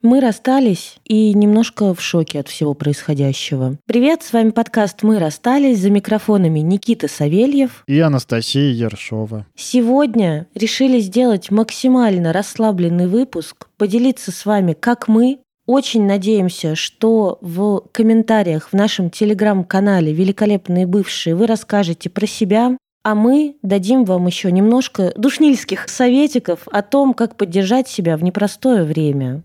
Мы расстались и немножко в шоке от всего происходящего. Привет, с вами подкаст «Мы расстались» за микрофонами Никита Савельев и Анастасия Ершова. Сегодня решили сделать максимально расслабленный выпуск, поделиться с вами, как мы очень надеемся, что в комментариях в нашем телеграм-канале «Великолепные бывшие» вы расскажете про себя, а мы дадим вам еще немножко душнильских советиков о том, как поддержать себя в непростое время.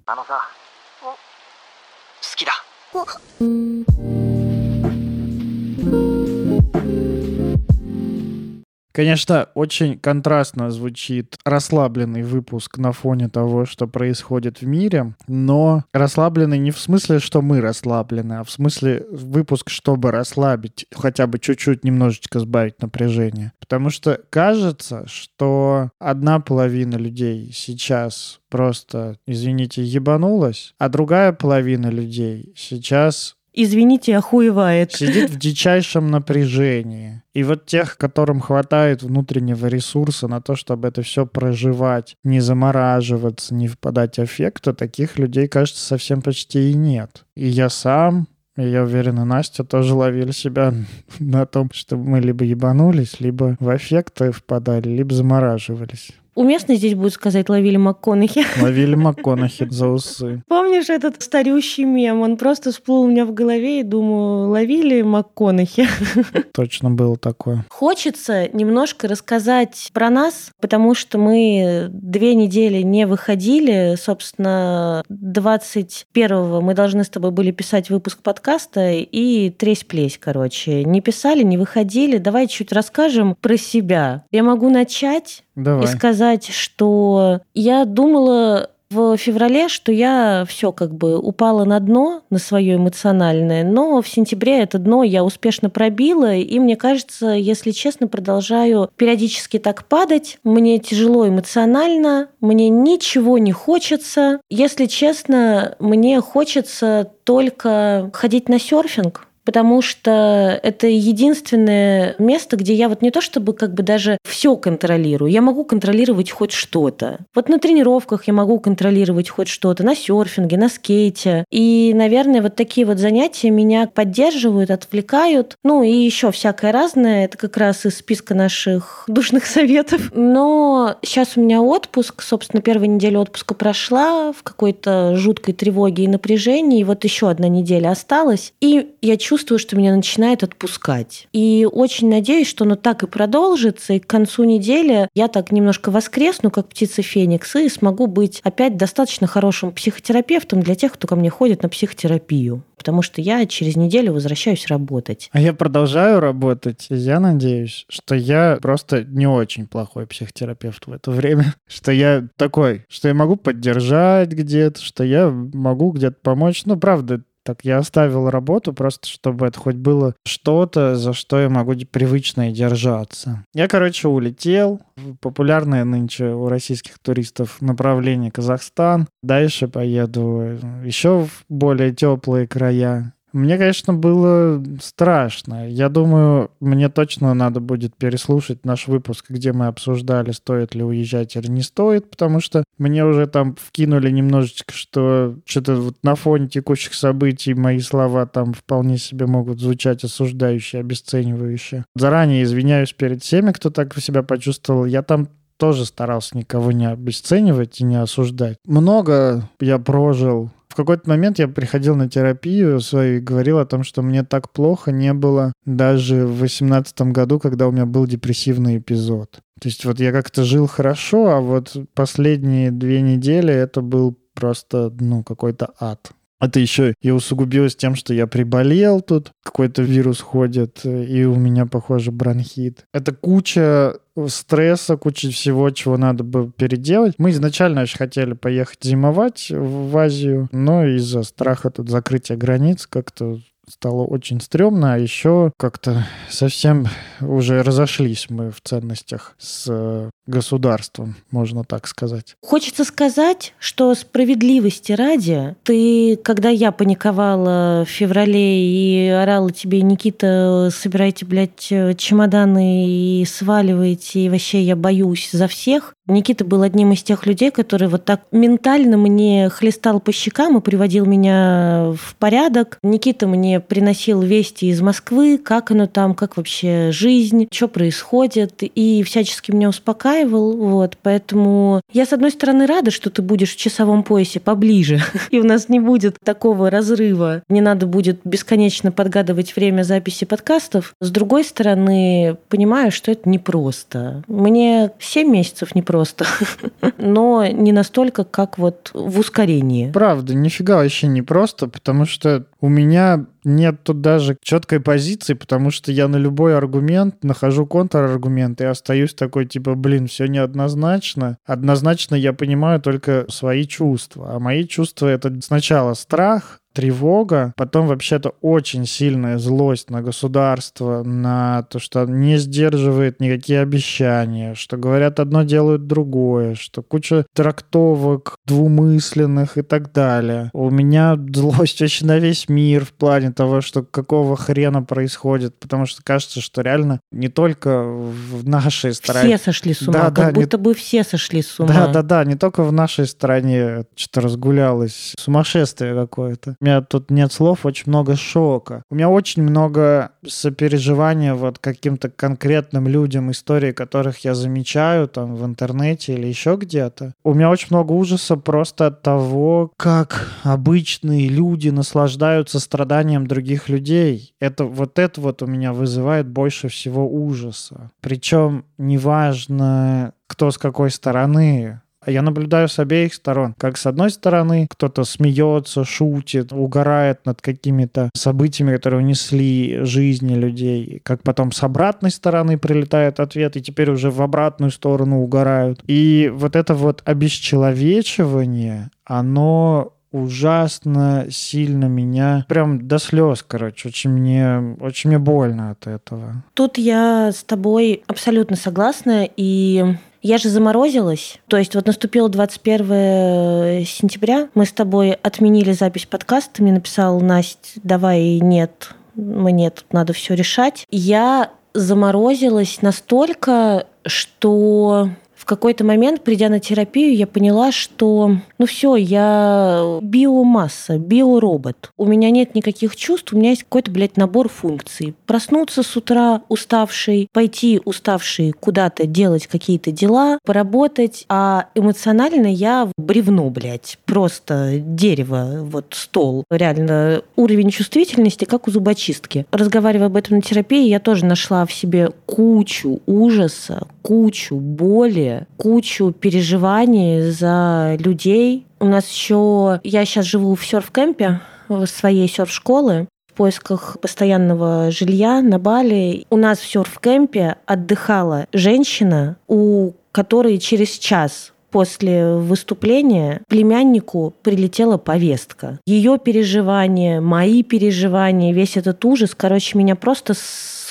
Конечно, очень контрастно звучит расслабленный выпуск на фоне того, что происходит в мире, но расслабленный не в смысле, что мы расслаблены, а в смысле выпуск, чтобы расслабить, хотя бы чуть-чуть немножечко сбавить напряжение. Потому что кажется, что одна половина людей сейчас просто, извините, ебанулась, а другая половина людей сейчас извините, охуевает. Сидит в дичайшем напряжении. И вот тех, которым хватает внутреннего ресурса на то, чтобы это все проживать, не замораживаться, не впадать в аффект, таких людей, кажется, совсем почти и нет. И я сам, и я уверен, и Настя тоже ловили себя на том, что мы либо ебанулись, либо в аффекты впадали, либо замораживались. Уместно здесь будет сказать «ловили МакКонахи». Ловили МакКонахи за усы. Помнишь этот старющий мем? Он просто всплыл у меня в голове и думаю, ловили МакКонахи. Точно было такое. Хочется немножко рассказать про нас, потому что мы две недели не выходили. Собственно, 21-го мы должны с тобой были писать выпуск подкаста и тресь-плесь, короче. Не писали, не выходили. Давай чуть расскажем про себя. Я могу начать Давай. и сказать, что я думала в феврале, что я все как бы упала на дно, на свое эмоциональное, но в сентябре это дно я успешно пробила, и мне кажется, если честно, продолжаю периодически так падать. Мне тяжело эмоционально, мне ничего не хочется. Если честно, мне хочется только ходить на серфинг, потому что это единственное место, где я вот не то чтобы как бы даже все контролирую, я могу контролировать хоть что-то. Вот на тренировках я могу контролировать хоть что-то, на серфинге, на скейте. И, наверное, вот такие вот занятия меня поддерживают, отвлекают. Ну и еще всякое разное. Это как раз из списка наших душных советов. Но сейчас у меня отпуск. Собственно, первая неделя отпуска прошла в какой-то жуткой тревоге и напряжении. И вот еще одна неделя осталась. И я чувствую, чувствую, что меня начинает отпускать. И очень надеюсь, что оно так и продолжится, и к концу недели я так немножко воскресну, как птица Феникс, и смогу быть опять достаточно хорошим психотерапевтом для тех, кто ко мне ходит на психотерапию потому что я через неделю возвращаюсь работать. А я продолжаю работать, я надеюсь, что я просто не очень плохой психотерапевт в это время, что я такой, что я могу поддержать где-то, что я могу где-то помочь. Ну, правда, так я оставил работу просто, чтобы это хоть было что-то, за что я могу привычно держаться. Я, короче, улетел. Популярное нынче у российских туристов направление Казахстан. Дальше поеду еще в более теплые края. Мне, конечно, было страшно. Я думаю, мне точно надо будет переслушать наш выпуск, где мы обсуждали, стоит ли уезжать или не стоит, потому что мне уже там вкинули немножечко, что что-то вот на фоне текущих событий мои слова там вполне себе могут звучать осуждающие, обесценивающие. Заранее извиняюсь перед всеми, кто так себя почувствовал. Я там тоже старался никого не обесценивать и не осуждать. Много я прожил в какой-то момент я приходил на терапию свою и говорил о том, что мне так плохо не было даже в восемнадцатом году, когда у меня был депрессивный эпизод. То есть вот я как-то жил хорошо, а вот последние две недели это был просто, ну, какой-то ад. Это еще и усугубилось тем, что я приболел тут, какой-то вирус ходит, и у меня, похоже, бронхит. Это куча стресса, куча всего, чего надо бы переделать. Мы изначально очень хотели поехать зимовать в Азию, но из-за страха тут закрытия границ как-то стало очень стрёмно, а еще как-то совсем уже разошлись мы в ценностях с государством, можно так сказать. Хочется сказать, что справедливости ради, ты, когда я паниковала в феврале и орала тебе, Никита, собирайте, блядь, чемоданы и сваливайте, и вообще я боюсь за всех, Никита был одним из тех людей, который вот так ментально мне хлестал по щекам и приводил меня в порядок. Никита мне приносил вести из Москвы, как оно там, как вообще жизнь, что происходит, и всячески меня успокаивал. Вот, поэтому я, с одной стороны, рада, что ты будешь в часовом поясе поближе, и у нас не будет такого разрыва. Не надо будет бесконечно подгадывать время записи подкастов. С другой стороны, понимаю, что это непросто. Мне 7 месяцев непросто просто, но не настолько, как вот в ускорении. Правда, нифига вообще не просто, потому что у меня нет тут даже четкой позиции, потому что я на любой аргумент нахожу контраргумент и остаюсь такой, типа, блин, все неоднозначно. Однозначно я понимаю только свои чувства. А мои чувства — это сначала страх, тревога, потом вообще-то очень сильная злость на государство, на то, что не сдерживает никакие обещания, что говорят одно, делают другое, что куча трактовок двумысленных и так далее. У меня злость очень на весь мир в плане того, что какого хрена происходит, потому что кажется, что реально не только в нашей стране... Все сошли с ума, да, как да, будто не... бы все сошли с ума. Да, да, да, не только в нашей стране что-то разгулялось, сумасшествие какое-то. У меня тут нет слов, очень много шока. У меня очень много сопереживания вот каким-то конкретным людям, истории которых я замечаю там в интернете или еще где-то. У меня очень много ужаса просто от того, как обычные люди наслаждаются страданием других людей. Это вот это вот у меня вызывает больше всего ужаса. Причем неважно, кто с какой стороны. Я наблюдаю с обеих сторон. Как с одной стороны, кто-то смеется, шутит, угорает над какими-то событиями, которые унесли жизни людей. Как потом с обратной стороны прилетает ответ, и теперь уже в обратную сторону угорают. И вот это вот обесчеловечивание, оно ужасно сильно меня, прям до слез, короче, очень мне, очень мне больно от этого. Тут я с тобой абсолютно согласна, и я же заморозилась. То есть вот наступило 21 сентября, мы с тобой отменили запись подкаста, мне написал, Настя, давай нет, мне тут надо все решать. Я заморозилась настолько, что в какой-то момент, придя на терапию, я поняла, что ну все, я биомасса, биоробот. У меня нет никаких чувств, у меня есть какой-то, блядь, набор функций. Проснуться с утра уставший, пойти уставший куда-то делать какие-то дела, поработать, а эмоционально я бревно, блядь, просто дерево, вот стол. Реально уровень чувствительности, как у зубочистки. Разговаривая об этом на терапии, я тоже нашла в себе кучу ужаса, кучу боли, кучу переживаний за людей. У нас еще... Я сейчас живу в серф-кемпе своей серф-школы в поисках постоянного жилья на Бали. У нас в серф-кемпе отдыхала женщина, у которой через час после выступления племяннику прилетела повестка. Ее переживания, мои переживания, весь этот ужас, короче, меня просто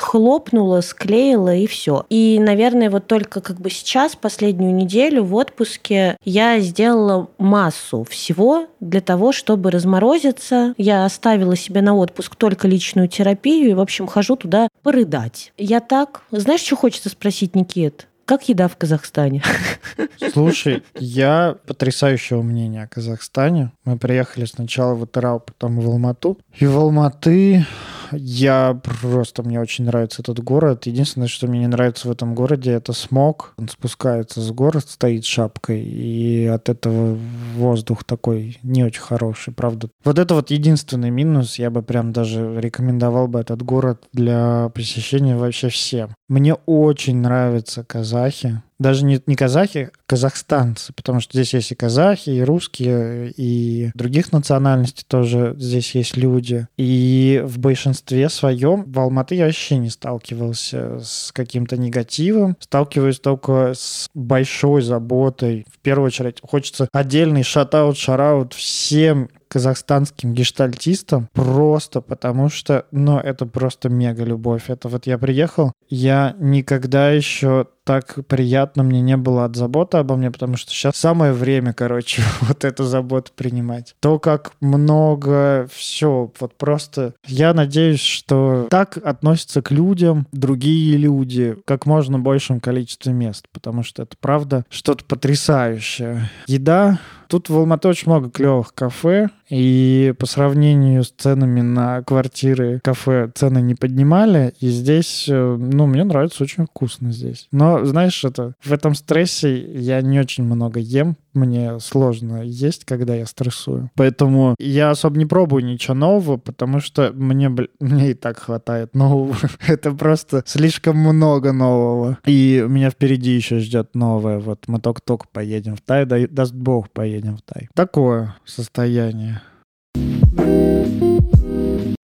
схлопнула, склеила и все. И, наверное, вот только как бы сейчас, последнюю неделю в отпуске, я сделала массу всего для того, чтобы разморозиться. Я оставила себе на отпуск только личную терапию и, в общем, хожу туда порыдать. Я так... Знаешь, что хочется спросить, Никит? Как еда в Казахстане? Слушай, я потрясающего мнения о Казахстане. Мы приехали сначала в Атырау, потом в Алмату. И в Алматы я просто, мне очень нравится этот город. Единственное, что мне не нравится в этом городе, это смог. Он спускается с гор, стоит шапкой, и от этого воздух такой не очень хороший, правда. Вот это вот единственный минус. Я бы прям даже рекомендовал бы этот город для посещения вообще всем. Мне очень нравятся казахи даже не, не казахи, а казахстанцы, потому что здесь есть и казахи, и русские, и других национальностей тоже здесь есть люди. И в большинстве своем в Алматы я вообще не сталкивался с каким-то негативом, сталкиваюсь только с большой заботой. В первую очередь хочется отдельный шатаут, шараут всем казахстанским гештальтистом просто потому что, ну, это просто мега любовь. Это вот я приехал, я никогда еще так приятно мне не было от заботы обо мне, потому что сейчас самое время, короче, вот эту заботу принимать. То, как много все, вот просто я надеюсь, что так относятся к людям другие люди, как можно большем количестве мест, потому что это правда что-то потрясающее. Еда Тут в Алматы очень много клевых кафе, и по сравнению с ценами на квартиры кафе цены не поднимали, и здесь, э, ну, мне нравится очень вкусно здесь. Но, знаешь, это в этом стрессе я не очень много ем, мне сложно есть, когда я стрессую. Поэтому я особо не пробую ничего нового, потому что мне, мне и так хватает нового. Это просто слишком много нового. И меня впереди еще ждет новое. Вот мы только-только поедем в Тай, даст бог поедем в Тай. Такое состояние.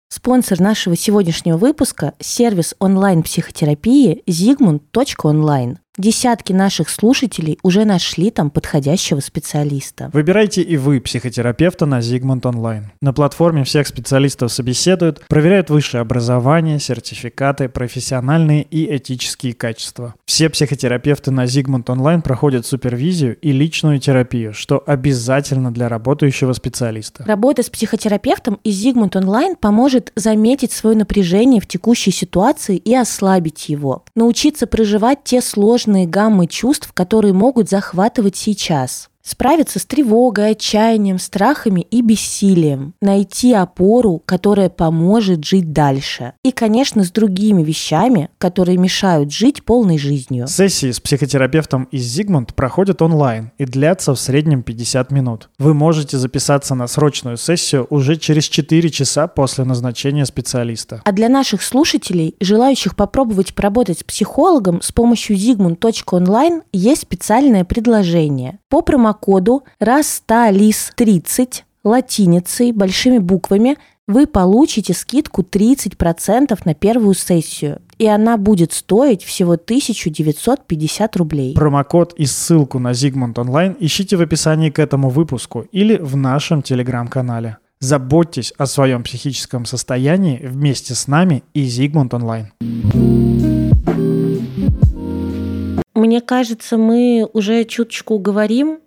Спонсор нашего сегодняшнего выпуска – сервис онлайн-психотерапии zigmund.online. Десятки наших слушателей уже нашли там подходящего специалиста. Выбирайте и вы психотерапевта на Zigmund Online. На платформе всех специалистов собеседуют, проверяют высшее образование, сертификаты, профессиональные и этические качества. Все психотерапевты на Zigmund Online проходят супервизию и личную терапию, что обязательно для работающего специалиста. Работа с психотерапевтом из Zigmund Online поможет заметить свое напряжение в текущей ситуации и ослабить его, научиться проживать те сложные сложные гаммы чувств, которые могут захватывать сейчас. Справиться с тревогой, отчаянием, страхами и бессилием. Найти опору, которая поможет жить дальше. И, конечно, с другими вещами, которые мешают жить полной жизнью. Сессии с психотерапевтом из Зигмунд проходят онлайн и длятся в среднем 50 минут. Вы можете записаться на срочную сессию уже через 4 часа после назначения специалиста. А для наших слушателей, желающих попробовать поработать с психологом с помощью zigmund.online, есть специальное предложение. По промокоду промокоду РАСТАЛИС30 латиницей, большими буквами, вы получите скидку 30% на первую сессию. И она будет стоить всего 1950 рублей. Промокод и ссылку на Zigmund Online ищите в описании к этому выпуску или в нашем телеграм-канале. Заботьтесь о своем психическом состоянии вместе с нами и Zigmund Online. Мне кажется, мы уже чуточку говорим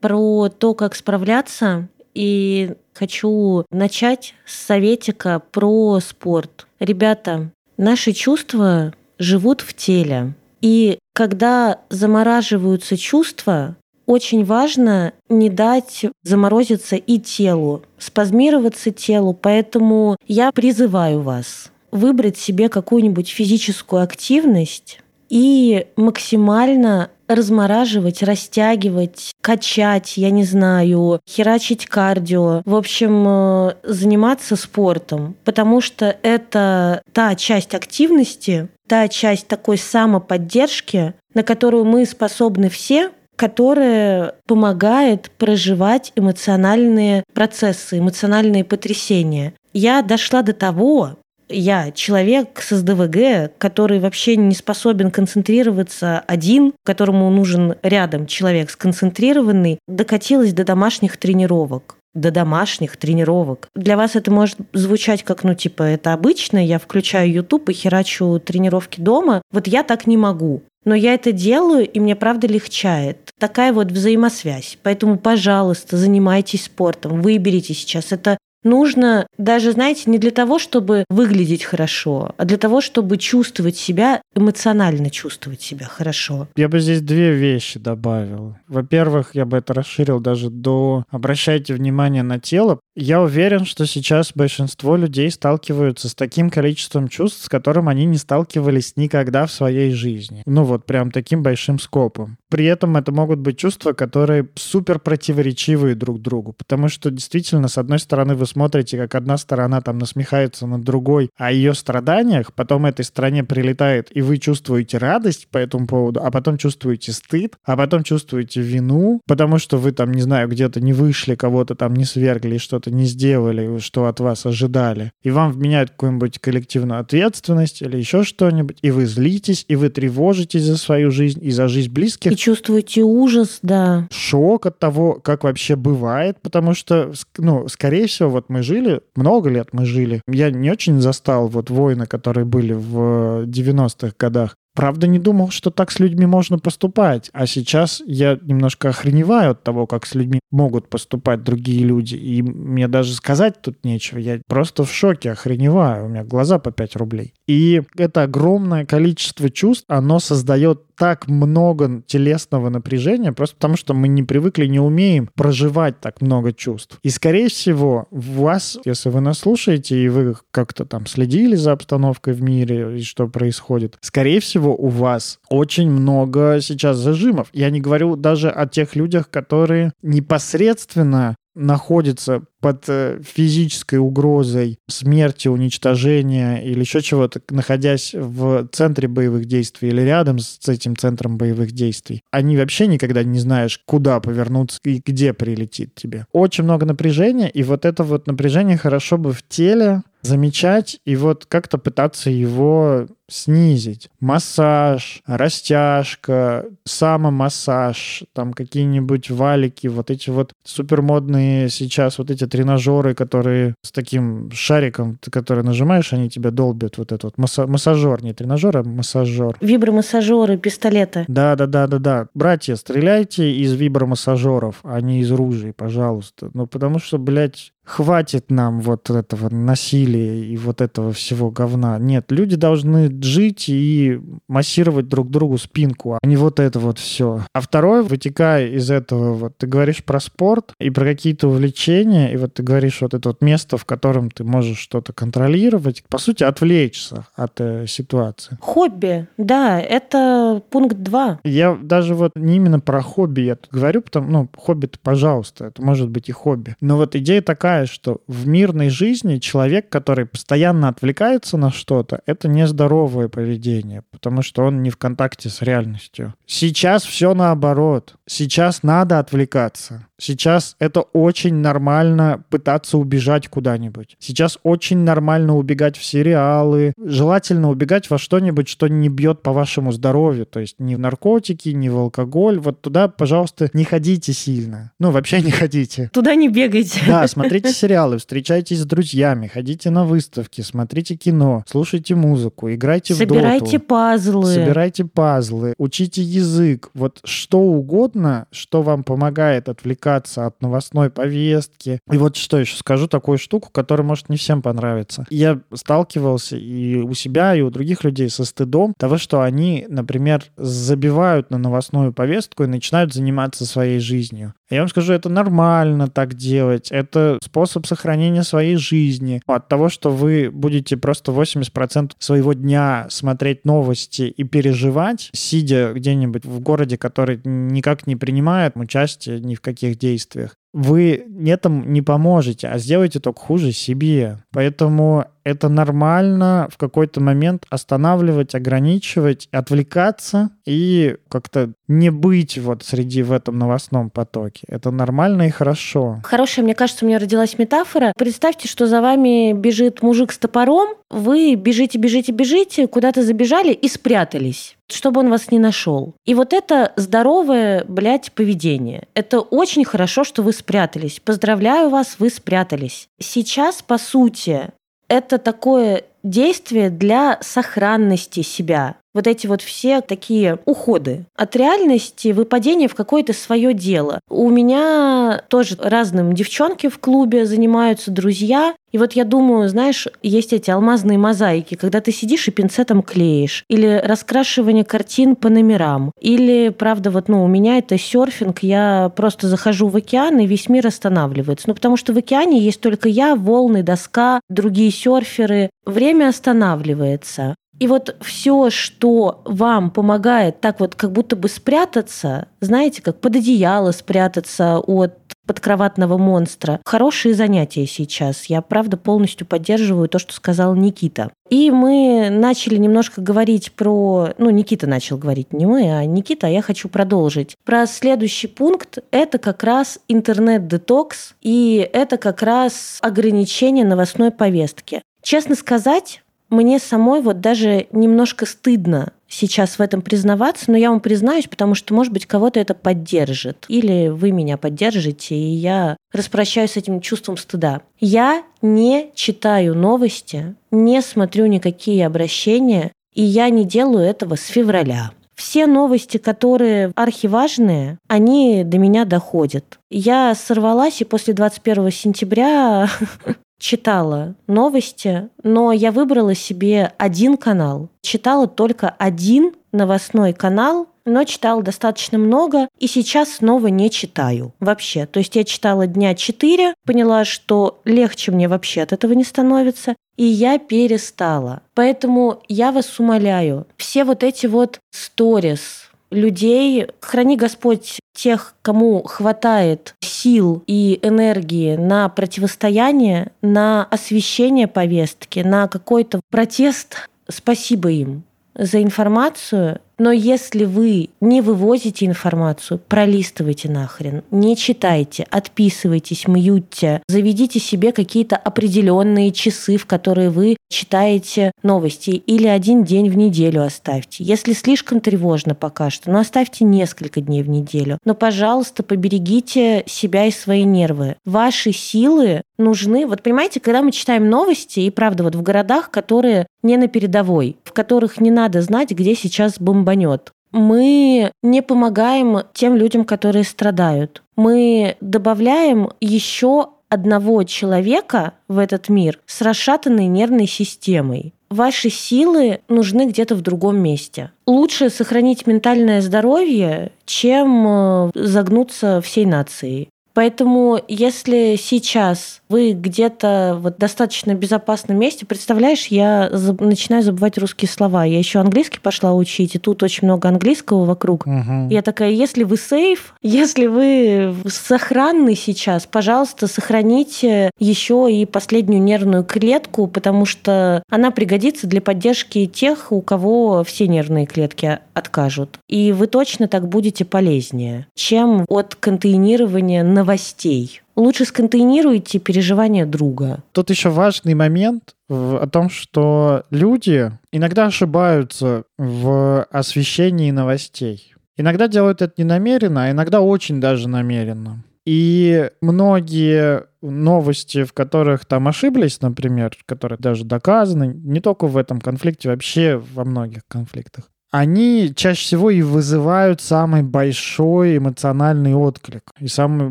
про то, как справляться. И хочу начать с советика про спорт. Ребята, наши чувства живут в теле. И когда замораживаются чувства, очень важно не дать заморозиться и телу, спазмироваться телу. Поэтому я призываю вас выбрать себе какую-нибудь физическую активность и максимально размораживать, растягивать, качать, я не знаю, херачить кардио. В общем, э, заниматься спортом, потому что это та часть активности, та часть такой самоподдержки, на которую мы способны все, которая помогает проживать эмоциональные процессы, эмоциональные потрясения. Я дошла до того, я человек с СДВГ, который вообще не способен концентрироваться один, которому нужен рядом человек сконцентрированный, докатилась до домашних тренировок до домашних тренировок. Для вас это может звучать как, ну, типа, это обычно, я включаю YouTube и херачу тренировки дома. Вот я так не могу. Но я это делаю, и мне правда легчает. Такая вот взаимосвязь. Поэтому, пожалуйста, занимайтесь спортом, выберите сейчас. Это нужно даже, знаете, не для того, чтобы выглядеть хорошо, а для того, чтобы чувствовать себя, эмоционально чувствовать себя хорошо. Я бы здесь две вещи добавил. Во-первых, я бы это расширил даже до «обращайте внимание на тело». Я уверен, что сейчас большинство людей сталкиваются с таким количеством чувств, с которым они не сталкивались никогда в своей жизни. Ну вот прям таким большим скопом. При этом это могут быть чувства, которые супер противоречивые друг другу, потому что действительно, с одной стороны, вы смотрите, как одна сторона там насмехается над другой о ее страданиях, потом этой стране прилетает, и вы чувствуете радость по этому поводу, а потом чувствуете стыд, а потом чувствуете вину, потому что вы там, не знаю, где-то не вышли, кого-то там не свергли, что-то не сделали, что от вас ожидали. И вам вменяют какую-нибудь коллективную ответственность или еще что-нибудь, и вы злитесь, и вы тревожитесь за свою жизнь и за жизнь близких. И чувствуете ужас, да. Шок от того, как вообще бывает, потому что, ну, скорее всего, вот мы жили, много лет мы жили. Я не очень застал вот войны, которые были в 90-х годах. правда не думал, что так с людьми можно поступать. А сейчас я немножко охреневаю от того, как с людьми могут поступать другие люди. И мне даже сказать тут нечего. Я просто в шоке, охреневаю. У меня глаза по 5 рублей. И это огромное количество чувств, оно создает так много телесного напряжения, просто потому что мы не привыкли, не умеем проживать так много чувств. И, скорее всего, у вас, если вы нас слушаете, и вы как-то там следили за обстановкой в мире и что происходит, скорее всего, у вас очень много сейчас зажимов. Я не говорю даже о тех людях, которые непосредственно находится под э, физической угрозой смерти, уничтожения или еще чего-то, находясь в центре боевых действий или рядом с этим центром боевых действий, они вообще никогда не знаешь, куда повернуться и где прилетит тебе. Очень много напряжения, и вот это вот напряжение хорошо бы в теле замечать и вот как-то пытаться его снизить. Массаж, растяжка, самомассаж, там какие-нибудь валики, вот эти вот супермодные сейчас вот эти тренажеры, которые с таким шариком, который нажимаешь, они тебя долбят. Вот этот вот масса- массажер, не тренажер, а массажер. Вибромассажеры, пистолеты. Да, да, да, да, да. Братья, стреляйте из вибромассажеров, а не из ружей, пожалуйста. Ну, потому что, блядь, хватит нам вот этого насилия и вот этого всего говна. Нет, люди должны жить и массировать друг другу спинку, а не вот это вот все. А второе, вытекая из этого, вот ты говоришь про спорт и про какие-то увлечения, и вот ты говоришь вот это вот место, в котором ты можешь что-то контролировать, по сути, отвлечься от э, ситуации. Хобби, да, это пункт два. Я даже вот не именно про хобби я тут говорю, потому, ну, хобби-то, пожалуйста, это может быть и хобби. Но вот идея такая, что в мирной жизни человек, который постоянно отвлекается на что-то, это нездоровое поведение, потому что он не в контакте с реальностью. Сейчас все наоборот. Сейчас надо отвлекаться. Сейчас это очень нормально пытаться убежать куда-нибудь. Сейчас очень нормально убегать в сериалы. Желательно убегать во что-нибудь, что не бьет по вашему здоровью. То есть ни в наркотики, ни в алкоголь. Вот туда, пожалуйста, не ходите сильно. Ну, вообще не ходите. Туда не бегайте. Да, смотрите сериалы, встречайтесь с друзьями, ходите на выставки, смотрите кино, слушайте музыку, играйте в Собирайте пазлы. Собирайте пазлы, учите язык. Вот что угодно, что вам помогает отвлекаться от новостной повестки. И вот что еще скажу, такую штуку, которая может не всем понравиться. Я сталкивался и у себя, и у других людей со стыдом того, что они, например, забивают на новостную повестку и начинают заниматься своей жизнью. Я вам скажу, это нормально так делать. Это способ сохранения своей жизни. От того, что вы будете просто 80% своего дня смотреть новости и переживать, сидя где-нибудь в городе, который никак не принимает участие ни в каких действиях, вы этому не поможете, а сделаете только хуже себе. Поэтому это нормально в какой-то момент останавливать, ограничивать, отвлекаться и как-то не быть вот среди в этом новостном потоке. Это нормально и хорошо. Хорошая, мне кажется, у меня родилась метафора. Представьте, что за вами бежит мужик с топором, вы бежите, бежите, бежите, куда-то забежали и спрятались чтобы он вас не нашел. И вот это здоровое, блядь, поведение. Это очень хорошо, что вы спрятались. Поздравляю вас, вы спрятались. Сейчас, по сути, это такое действие для сохранности себя вот эти вот все такие уходы от реальности, выпадение в какое-то свое дело. У меня тоже разным девчонки в клубе занимаются, друзья. И вот я думаю, знаешь, есть эти алмазные мозаики, когда ты сидишь и пинцетом клеишь, или раскрашивание картин по номерам, или, правда, вот, ну, у меня это серфинг, я просто захожу в океан, и весь мир останавливается. Ну, потому что в океане есть только я, волны, доска, другие серферы. Время останавливается. И вот все, что вам помогает так вот как будто бы спрятаться, знаете, как под одеяло спрятаться от подкроватного монстра. Хорошие занятия сейчас. Я, правда, полностью поддерживаю то, что сказал Никита. И мы начали немножко говорить про... Ну, Никита начал говорить, не мы, а Никита, а я хочу продолжить. Про следующий пункт – это как раз интернет-детокс, и это как раз ограничение новостной повестки. Честно сказать, мне самой вот даже немножко стыдно сейчас в этом признаваться, но я вам признаюсь, потому что, может быть, кого-то это поддержит. Или вы меня поддержите, и я распрощаюсь с этим чувством стыда. Я не читаю новости, не смотрю никакие обращения И я не делаю этого с февраля. Все новости, которые архиважные, они до меня доходят. Я сорвалась и после 21 сентября читала новости, но я выбрала себе один канал. Читала только один новостной канал, но читала достаточно много, и сейчас снова не читаю вообще. То есть я читала дня четыре, поняла, что легче мне вообще от этого не становится, и я перестала. Поэтому я вас умоляю, все вот эти вот сторис, людей. Храни Господь тех, кому хватает сил и энергии на противостояние, на освещение повестки, на какой-то протест. Спасибо им за информацию, но если вы не вывозите информацию, пролистывайте нахрен, не читайте, отписывайтесь, мьютьте, заведите себе какие-то определенные часы, в которые вы читаете новости, или один день в неделю оставьте. Если слишком тревожно пока что, ну оставьте несколько дней в неделю. Но, пожалуйста, поберегите себя и свои нервы. Ваши силы нужны. Вот понимаете, когда мы читаем новости, и правда, вот в городах, которые не на передовой, в которых не надо знать, где сейчас бомбанет, мы не помогаем тем людям, которые страдают. Мы добавляем еще одного человека в этот мир с расшатанной нервной системой. Ваши силы нужны где-то в другом месте. Лучше сохранить ментальное здоровье, чем э, загнуться всей нацией. Поэтому если сейчас вы где-то в достаточно безопасном месте, представляешь, я заб... начинаю забывать русские слова. Я еще английский пошла учить, и тут очень много английского вокруг. Угу. Я такая, если вы сейф, если вы сохранны сейчас, пожалуйста, сохраните еще и последнюю нервную клетку, потому что она пригодится для поддержки тех, у кого все нервные клетки откажут. И вы точно так будете полезнее, чем от контейнирования на новостей. Лучше сконтейнируйте переживания друга. Тут еще важный момент о том, что люди иногда ошибаются в освещении новостей. Иногда делают это не намеренно, а иногда очень даже намеренно. И многие новости, в которых там ошиблись, например, которые даже доказаны, не только в этом конфликте, вообще во многих конфликтах, они чаще всего и вызывают самый большой эмоциональный отклик, и самую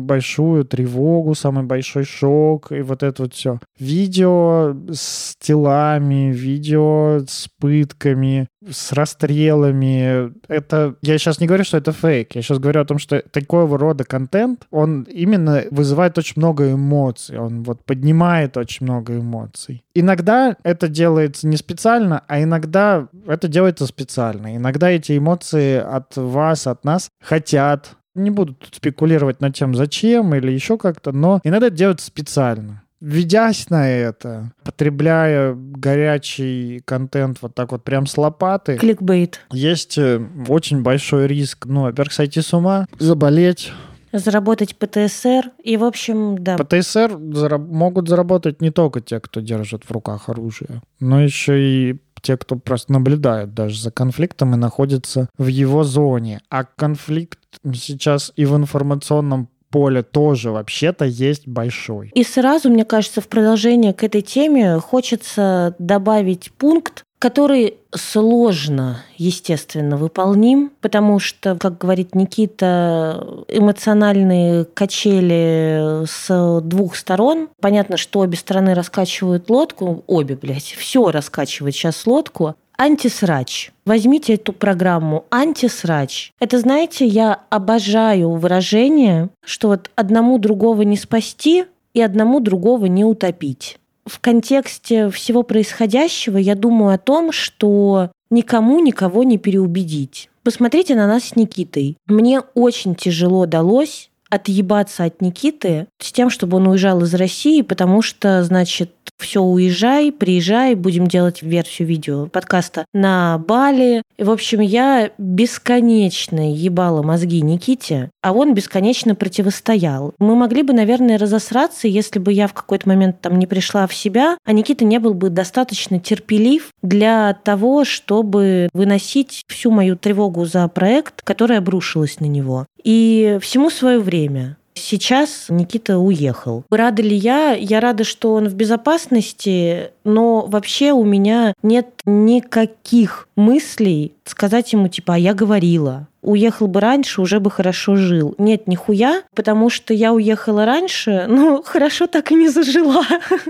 большую тревогу, самый большой шок, и вот это вот все. Видео с телами, видео с пытками, с расстрелами. Это, я сейчас не говорю, что это фейк, я сейчас говорю о том, что такого рода контент, он именно вызывает очень много эмоций, он вот поднимает очень много эмоций. Иногда это делается не специально, а иногда это делается специально. Иногда эти эмоции от вас, от нас хотят. Не буду тут спекулировать над тем, зачем или еще как-то, но иногда это делают специально ведясь на это, потребляя горячий контент вот так вот прям с лопаты. Кликбейт. Есть э, очень большой риск, ну, во-первых, сойти с ума, заболеть, заработать ПТСР. И, в общем, да. ПТСР зараб- могут заработать не только те, кто держит в руках оружие, но еще и те, кто просто наблюдает даже за конфликтом и находится в его зоне. А конфликт сейчас и в информационном поле тоже вообще-то есть большой. И сразу, мне кажется, в продолжение к этой теме хочется добавить пункт, который сложно, естественно, выполним, потому что, как говорит Никита, эмоциональные качели с двух сторон. Понятно, что обе стороны раскачивают лодку, обе, блядь, все раскачивает сейчас лодку, Антисрач. Возьмите эту программу «Антисрач». Это, знаете, я обожаю выражение, что вот одному другого не спасти и одному другого не утопить в контексте всего происходящего я думаю о том, что никому никого не переубедить. Посмотрите на нас с Никитой. Мне очень тяжело далось отъебаться от Никиты с тем, чтобы он уезжал из России, потому что, значит, все, уезжай, приезжай, будем делать версию видео подкаста на Бали. В общем, я бесконечно ебала мозги Никите, а он бесконечно противостоял. Мы могли бы, наверное, разосраться, если бы я в какой-то момент там не пришла в себя, а Никита не был бы достаточно терпелив для того, чтобы выносить всю мою тревогу за проект, которая обрушилась на него. И всему свое время Сейчас Никита уехал. Рада ли я? Я рада, что он в безопасности, но вообще у меня нет никаких мыслей сказать ему, типа, а я говорила, уехал бы раньше, уже бы хорошо жил. Нет, нихуя, потому что я уехала раньше, но хорошо так и не зажила.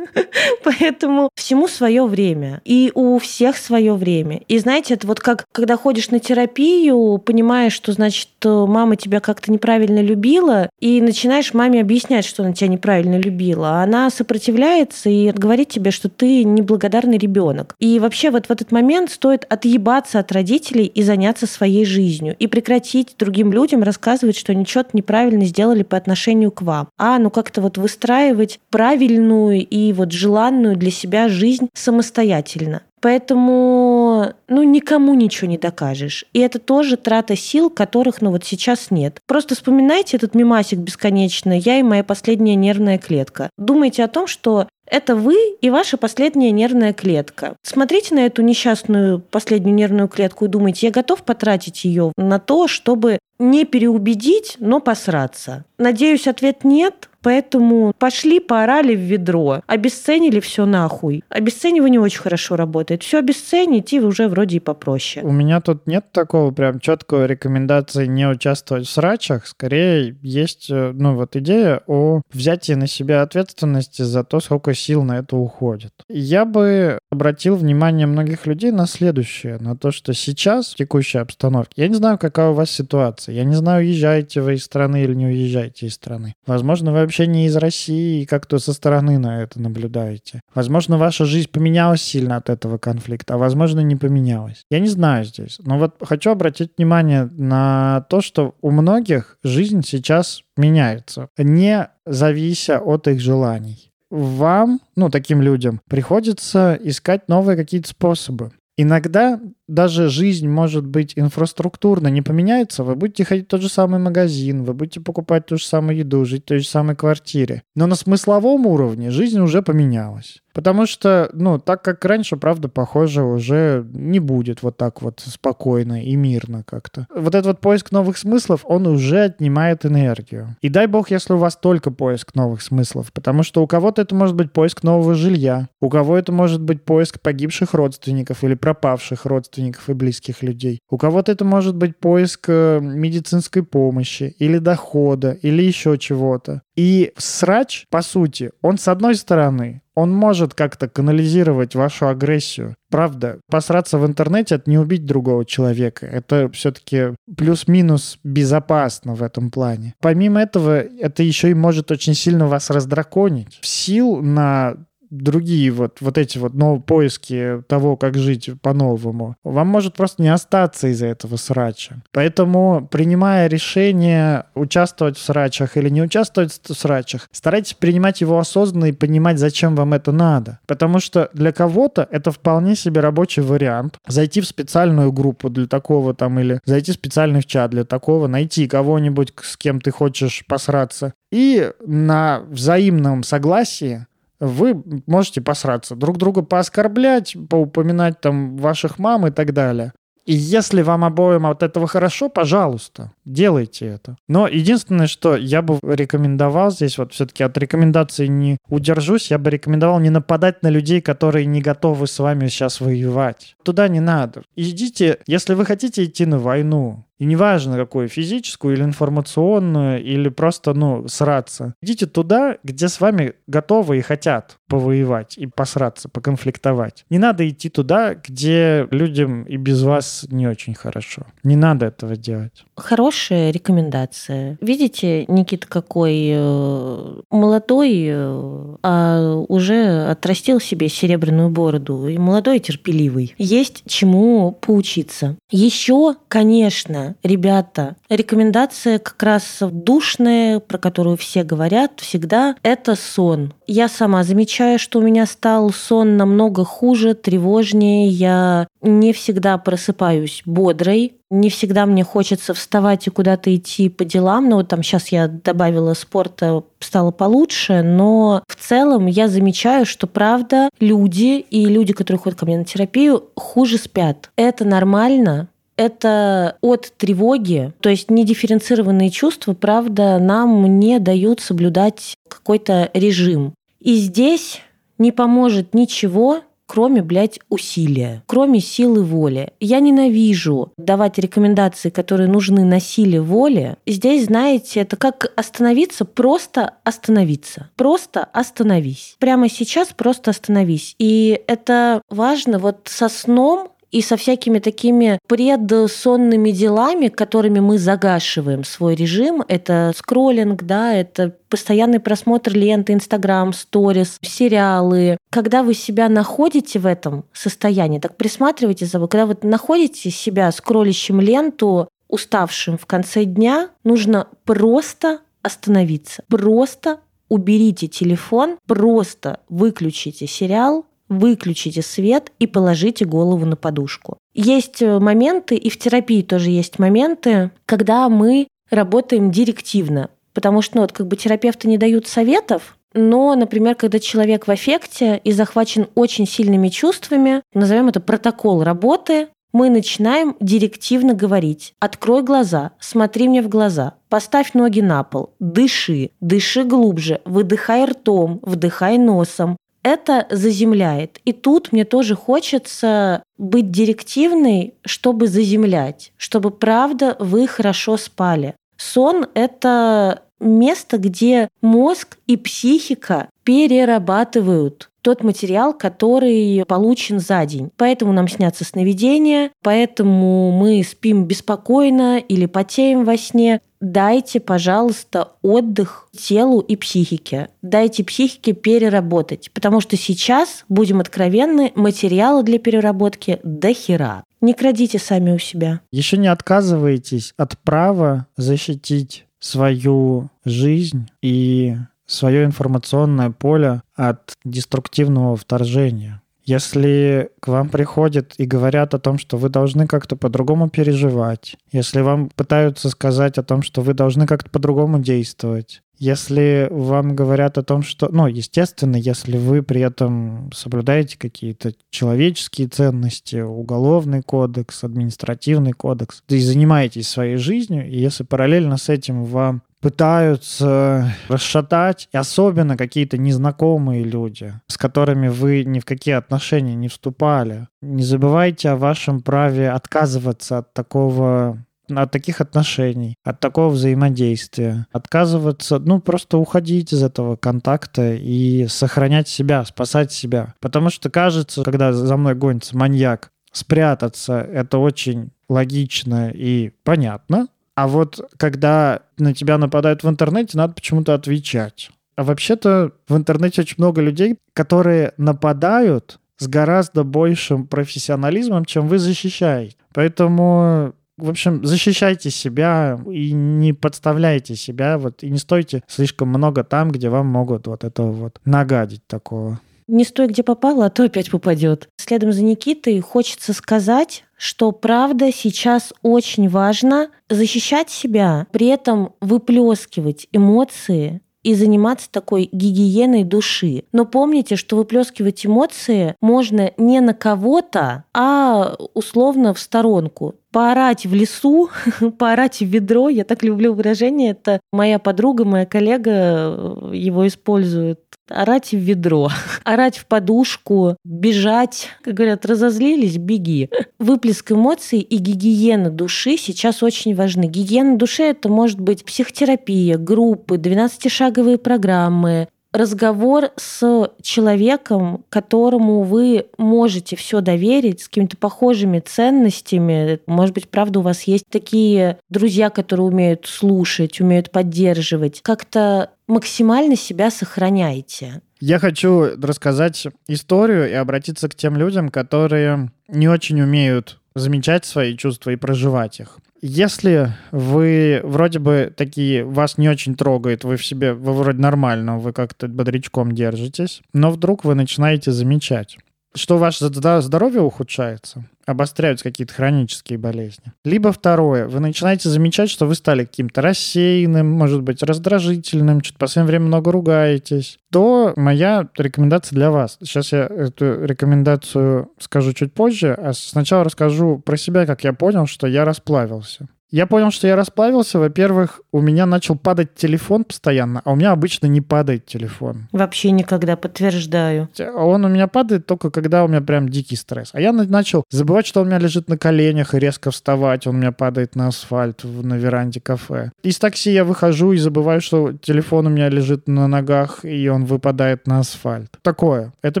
Поэтому всему свое время. И у всех свое время. И знаете, это вот как, когда ходишь на терапию, понимаешь, что, значит, мама тебя как-то неправильно любила, и начинаешь маме объяснять, что она тебя неправильно любила. А она сопротивляется и говорит тебе, что ты неблагодарный ребенок. И вообще вот в этот момент стоит отъебаться от родителей и заняться своей жизнью. И прекратить другим людям рассказывать, что они что-то неправильно сделали по отношению к вам, а ну как-то вот выстраивать правильную и вот желанную для себя жизнь самостоятельно. Поэтому, ну, никому ничего не докажешь. И это тоже трата сил, которых, ну, вот сейчас нет. Просто вспоминайте этот мимасик бесконечно «Я и моя последняя нервная клетка». Думайте о том, что это вы и ваша последняя нервная клетка. Смотрите на эту несчастную последнюю нервную клетку и думайте, я готов потратить ее на то, чтобы не переубедить, но посраться. Надеюсь, ответ нет. Поэтому пошли, поорали в ведро, обесценили все нахуй. Обесценивание очень хорошо работает. Все обесценить, и уже вроде и попроще. У меня тут нет такого прям четкого рекомендации не участвовать в срачах. Скорее есть, э, ну вот идея о взятии на себя ответственности за то, сколько сил на это уходит. Я бы обратил внимание многих людей на следующее, на то, что сейчас в текущей обстановке, я не знаю, какая у вас ситуация, я не знаю, уезжаете вы из страны или не уезжаете из страны. Возможно, вы вообще не из России и как-то со стороны на это наблюдаете. Возможно, ваша жизнь поменялась сильно от этого конфликта, а возможно, не поменялась. Я не знаю здесь. Но вот хочу обратить внимание на то, что у многих жизнь сейчас меняется, не завися от их желаний. Вам, ну, таким людям, приходится искать новые какие-то способы. Иногда даже жизнь, может быть, инфраструктурно не поменяется, вы будете ходить в тот же самый магазин, вы будете покупать ту же самую еду, жить в той же самой квартире. Но на смысловом уровне жизнь уже поменялась. Потому что, ну, так как раньше, правда, похоже, уже не будет вот так вот спокойно и мирно как-то. Вот этот вот поиск новых смыслов, он уже отнимает энергию. И дай бог, если у вас только поиск новых смыслов, потому что у кого-то это может быть поиск нового жилья, у кого это может быть поиск погибших родственников или пропавших родственников и близких людей. У кого-то это может быть поиск э, медицинской помощи или дохода или еще чего-то. И срач, по сути, он с одной стороны, он может как-то канализировать вашу агрессию. Правда, посраться в интернете — это не убить другого человека. Это все-таки плюс-минус безопасно в этом плане. Помимо этого, это еще и может очень сильно вас раздраконить. Сил на другие вот, вот эти вот новые поиски того, как жить по-новому, вам может просто не остаться из-за этого срача. Поэтому, принимая решение участвовать в срачах или не участвовать в срачах, старайтесь принимать его осознанно и понимать, зачем вам это надо. Потому что для кого-то это вполне себе рабочий вариант. Зайти в специальную группу для такого там или зайти в специальный чат для такого, найти кого-нибудь, с кем ты хочешь посраться. И на взаимном согласии вы можете посраться, друг друга пооскорблять, поупоминать там ваших мам и так далее. И если вам обоим от этого хорошо, пожалуйста, делайте это. Но единственное, что я бы рекомендовал здесь, вот все-таки от рекомендаций не удержусь, я бы рекомендовал не нападать на людей, которые не готовы с вами сейчас воевать. Туда не надо. Идите, если вы хотите идти на войну, и неважно, какую, физическую или информационную, или просто, ну, сраться. Идите туда, где с вами готовы и хотят повоевать и посраться, поконфликтовать. Не надо идти туда, где людям и без вас не очень хорошо. Не надо этого делать. Хорошая рекомендация. Видите, Никита какой э, молодой, э, а уже отрастил себе серебряную бороду. И молодой и терпеливый. Есть чему поучиться. Еще, конечно, ребята, рекомендация как раз душная, про которую все говорят всегда, это сон. Я сама замечаю, что у меня стал сон намного хуже, тревожнее. Я не всегда просыпаюсь бодрой, не всегда мне хочется вставать и куда-то идти по делам. Но вот там сейчас я добавила спорта, стало получше. Но в целом я замечаю, что правда люди и люди, которые ходят ко мне на терапию, хуже спят. Это нормально это от тревоги, то есть недифференцированные чувства, правда, нам не дают соблюдать какой-то режим. И здесь не поможет ничего, кроме, блядь, усилия, кроме силы воли. Я ненавижу давать рекомендации, которые нужны на силе воли. Здесь, знаете, это как остановиться, просто остановиться. Просто остановись. Прямо сейчас просто остановись. И это важно вот со сном и со всякими такими предсонными делами, которыми мы загашиваем свой режим. Это скроллинг, да, это постоянный просмотр ленты, Инстаграм, сторис, сериалы. Когда вы себя находите в этом состоянии, так присматривайте за собой, когда вы находите себя скроллящим ленту, уставшим в конце дня, нужно просто остановиться, просто уберите телефон, просто выключите сериал, выключите свет и положите голову на подушку. Есть э, моменты, и в терапии тоже есть моменты, когда мы работаем директивно, потому что ну, вот, как бы терапевты не дают советов, но, например, когда человек в аффекте и захвачен очень сильными чувствами, назовем это протокол работы, мы начинаем директивно говорить. Открой глаза, смотри мне в глаза, поставь ноги на пол, дыши, дыши глубже, выдыхай ртом, вдыхай носом, это заземляет. И тут мне тоже хочется быть директивной, чтобы заземлять, чтобы правда вы хорошо спали. Сон — это место, где мозг и психика перерабатывают тот материал, который получен за день. Поэтому нам снятся сновидения, поэтому мы спим беспокойно или потеем во сне. Дайте, пожалуйста, отдых телу и психике. Дайте психике переработать, потому что сейчас, будем откровенны, материала для переработки до хера. Не крадите сами у себя. Еще не отказывайтесь от права защитить свою жизнь и свое информационное поле от деструктивного вторжения. Если к вам приходят и говорят о том, что вы должны как-то по-другому переживать, если вам пытаются сказать о том, что вы должны как-то по-другому действовать, если вам говорят о том, что, ну, естественно, если вы при этом соблюдаете какие-то человеческие ценности, уголовный кодекс, административный кодекс, и занимаетесь своей жизнью, и если параллельно с этим вам пытаются расшатать, особенно какие-то незнакомые люди, с которыми вы ни в какие отношения не вступали. Не забывайте о вашем праве отказываться от такого от таких отношений, от такого взаимодействия, отказываться, ну, просто уходить из этого контакта и сохранять себя, спасать себя. Потому что кажется, когда за мной гонится маньяк, спрятаться — это очень логично и понятно, а вот когда на тебя нападают в интернете, надо почему-то отвечать. А вообще-то в интернете очень много людей, которые нападают с гораздо большим профессионализмом, чем вы защищаете. Поэтому в общем, защищайте себя и не подставляйте себя, вот, и не стойте слишком много там, где вам могут вот этого вот нагадить такого. Не стой, где попало, а то опять попадет. Следом за Никитой хочется сказать, что правда сейчас очень важно защищать себя, при этом выплескивать эмоции и заниматься такой гигиеной души. Но помните, что выплескивать эмоции можно не на кого-то, а условно в сторонку поорать в лесу, поорать в ведро. Я так люблю выражение. Это моя подруга, моя коллега э, его использует. Орать в ведро, орать в подушку, бежать. Как говорят, разозлились, беги. Выплеск эмоций и гигиена души сейчас очень важны. Гигиена души – это может быть психотерапия, группы, 12-шаговые программы, разговор с человеком, которому вы можете все доверить, с какими-то похожими ценностями. Может быть, правда, у вас есть такие друзья, которые умеют слушать, умеют поддерживать. Как-то максимально себя сохраняйте. Я хочу рассказать историю и обратиться к тем людям, которые не очень умеют замечать свои чувства и проживать их. Если вы вроде бы такие, вас не очень трогает, вы в себе, вы вроде нормально, вы как-то бодрячком держитесь, но вдруг вы начинаете замечать, что ваше здоровье ухудшается, обостряются какие-то хронические болезни. Либо второе, вы начинаете замечать, что вы стали каким-то рассеянным, может быть, раздражительным, что-то по последнее время много ругаетесь, то моя рекомендация для вас. Сейчас я эту рекомендацию скажу чуть позже, а сначала расскажу про себя, как я понял, что я расплавился. Я понял, что я расплавился. Во-первых, у меня начал падать телефон постоянно, а у меня обычно не падает телефон. Вообще никогда, подтверждаю. Он у меня падает только когда у меня прям дикий стресс. А я начал забывать, что он у меня лежит на коленях и резко вставать. Он у меня падает на асфальт на веранде кафе. Из такси я выхожу и забываю, что телефон у меня лежит на ногах, и он выпадает на асфальт. Такое. Это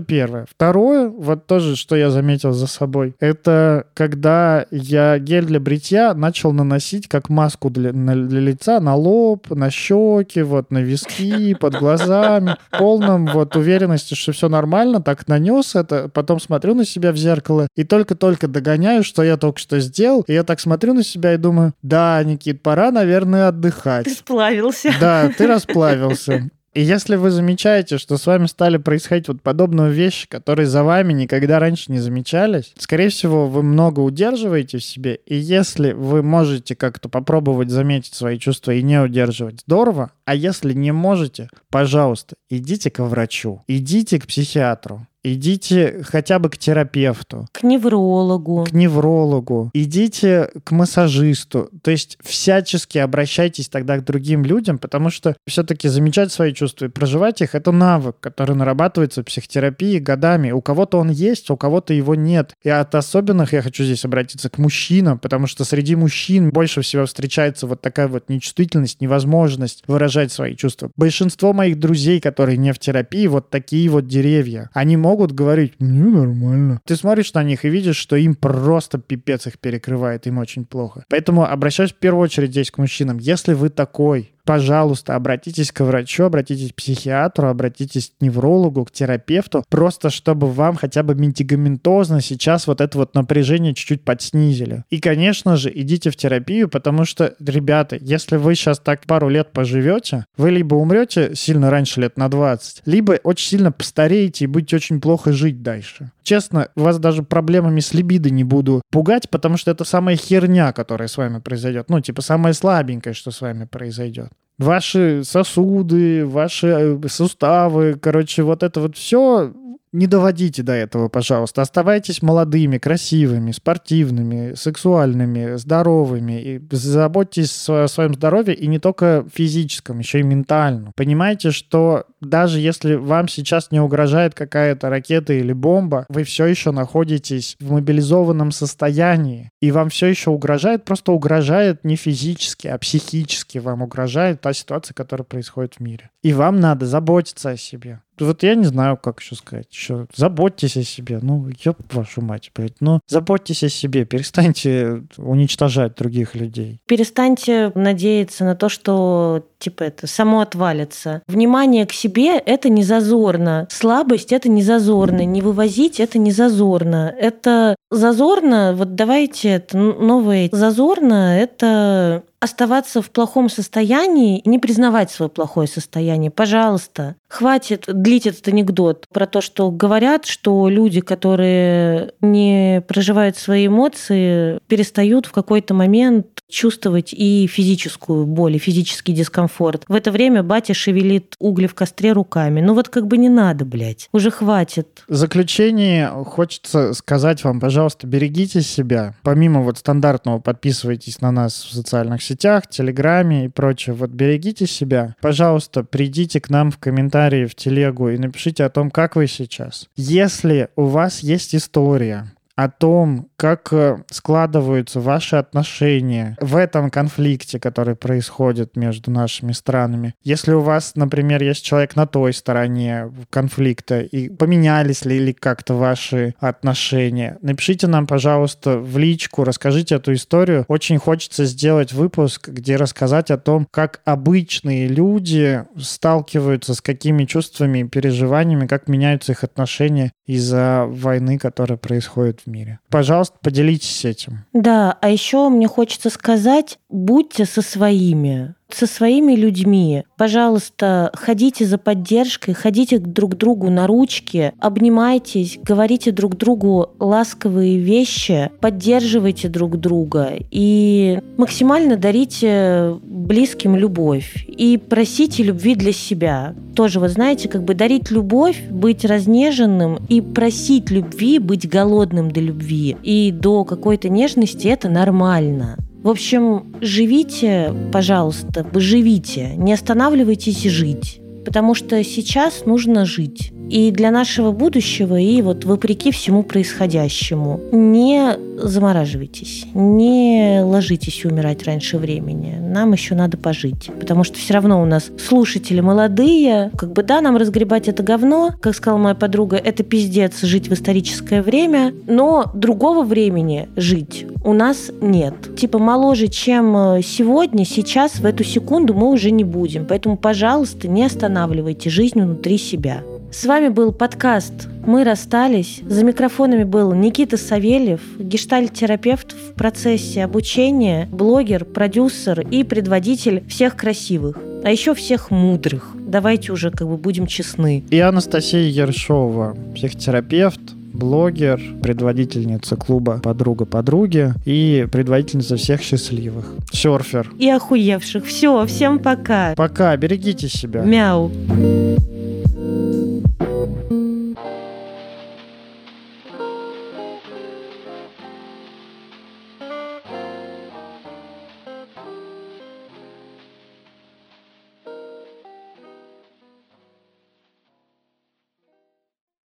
первое. Второе, вот тоже, что я заметил за собой, это когда я гель для бритья начал наносить наносить как маску для, на, для лица на лоб, на щеки, вот на виски, под глазами, в полном вот уверенности, что все нормально, так нанес это, потом смотрю на себя в зеркало и только-только догоняю, что я только что сделал, и я так смотрю на себя и думаю, да, Никит, пора, наверное, отдыхать. Ты сплавился. Да, ты расплавился. И если вы замечаете, что с вами стали происходить вот подобные вещи, которые за вами никогда раньше не замечались, скорее всего, вы много удерживаете в себе, и если вы можете как-то попробовать заметить свои чувства и не удерживать, здорово, а если не можете, пожалуйста, идите к врачу, идите к психиатру, Идите хотя бы к терапевту. К неврологу. К неврологу. Идите к массажисту. То есть всячески обращайтесь тогда к другим людям, потому что все-таки замечать свои чувства и проживать их — это навык, который нарабатывается в психотерапии годами. У кого-то он есть, у кого-то его нет. И от особенных я хочу здесь обратиться к мужчинам, потому что среди мужчин больше всего встречается вот такая вот нечувствительность, невозможность выражать свои чувства. Большинство моих друзей, которые не в терапии, вот такие вот деревья. Они могут могут говорить, мне нормально. Ты смотришь на них и видишь, что им просто пипец их перекрывает, им очень плохо. Поэтому обращаюсь в первую очередь здесь к мужчинам. Если вы такой, пожалуйста, обратитесь к врачу, обратитесь к психиатру, обратитесь к неврологу, к терапевту, просто чтобы вам хотя бы медикаментозно сейчас вот это вот напряжение чуть-чуть подснизили. И, конечно же, идите в терапию, потому что, ребята, если вы сейчас так пару лет поживете, вы либо умрете сильно раньше лет на 20, либо очень сильно постареете и будете очень плохо жить дальше. Честно, вас даже проблемами с либидо не буду пугать, потому что это самая херня, которая с вами произойдет. Ну, типа, самое слабенькое, что с вами произойдет ваши сосуды, ваши э, суставы, короче, вот это вот все не доводите до этого, пожалуйста. Оставайтесь молодыми, красивыми, спортивными, сексуальными, здоровыми. И заботьтесь о своем здоровье и не только физическом, еще и ментальном. Понимаете, что даже если вам сейчас не угрожает какая-то ракета или бомба, вы все еще находитесь в мобилизованном состоянии. И вам все еще угрожает, просто угрожает не физически, а психически вам угрожает та ситуация, которая происходит в мире. И вам надо заботиться о себе вот я не знаю, как еще сказать. Еще заботьтесь о себе. Ну, ёб вашу мать, блядь. Ну, заботьтесь о себе. Перестаньте уничтожать других людей. Перестаньте надеяться на то, что типа это само отвалится. Внимание к себе – это не зазорно. Слабость – это не зазорно. Не вывозить – это не зазорно. Это зазорно, вот давайте это новое зазорно – это оставаться в плохом состоянии и не признавать свое плохое состояние. Пожалуйста, хватит длить этот анекдот про то, что говорят, что люди, которые не проживают свои эмоции, перестают в какой-то момент чувствовать и физическую боль, и физический дискомфорт. В это время батя шевелит угли в костре руками. Ну вот как бы не надо, блядь. Уже хватит. В заключение хочется сказать вам, пожалуйста, берегите себя. Помимо вот стандартного подписывайтесь на нас в социальных сетях, Телеграме и прочее. Вот берегите себя. Пожалуйста, придите к нам в комментарии в телегу и напишите о том, как вы сейчас. Если у вас есть история, о том, как э, складываются ваши отношения в этом конфликте, который происходит между нашими странами. Если у вас, например, есть человек на той стороне конфликта, и поменялись ли или как-то ваши отношения, напишите нам, пожалуйста, в личку, расскажите эту историю. Очень хочется сделать выпуск, где рассказать о том, как обычные люди сталкиваются с какими чувствами и переживаниями, как меняются их отношения из-за войны, которая происходит в мире. Пожалуйста, поделитесь этим. Да, а еще мне хочется сказать, будьте со своими. Со своими людьми. Пожалуйста, ходите за поддержкой, ходите друг к другу на ручки, обнимайтесь, говорите друг другу ласковые вещи, поддерживайте друг друга и максимально дарите близким любовь и просите любви для себя. Тоже, вы знаете, как бы дарить любовь, быть разнеженным и просить любви, быть голодным до любви и до какой-то нежности – это нормально. В общем, живите, пожалуйста, живите, не останавливайтесь жить, потому что сейчас нужно жить и для нашего будущего, и вот вопреки всему происходящему. Не замораживайтесь, не ложитесь умирать раньше времени. Нам еще надо пожить, потому что все равно у нас слушатели молодые, как бы да, нам разгребать это говно, как сказала моя подруга, это пиздец жить в историческое время, но другого времени жить у нас нет. Типа моложе, чем э, сегодня, сейчас, в эту секунду мы уже не будем. Поэтому, пожалуйста, не останавливайте жизнь внутри себя. С вами был подкаст «Мы расстались». За микрофонами был Никита Савельев, гештальт-терапевт в процессе обучения, блогер, продюсер и предводитель всех красивых, а еще всех мудрых. Давайте уже как бы будем честны. И Анастасия Ершова, психотерапевт, блогер, предводительница клуба «Подруга подруги» и предводительница всех счастливых. Серфер. И охуевших. Все, всем пока. Пока, берегите себя. Мяу.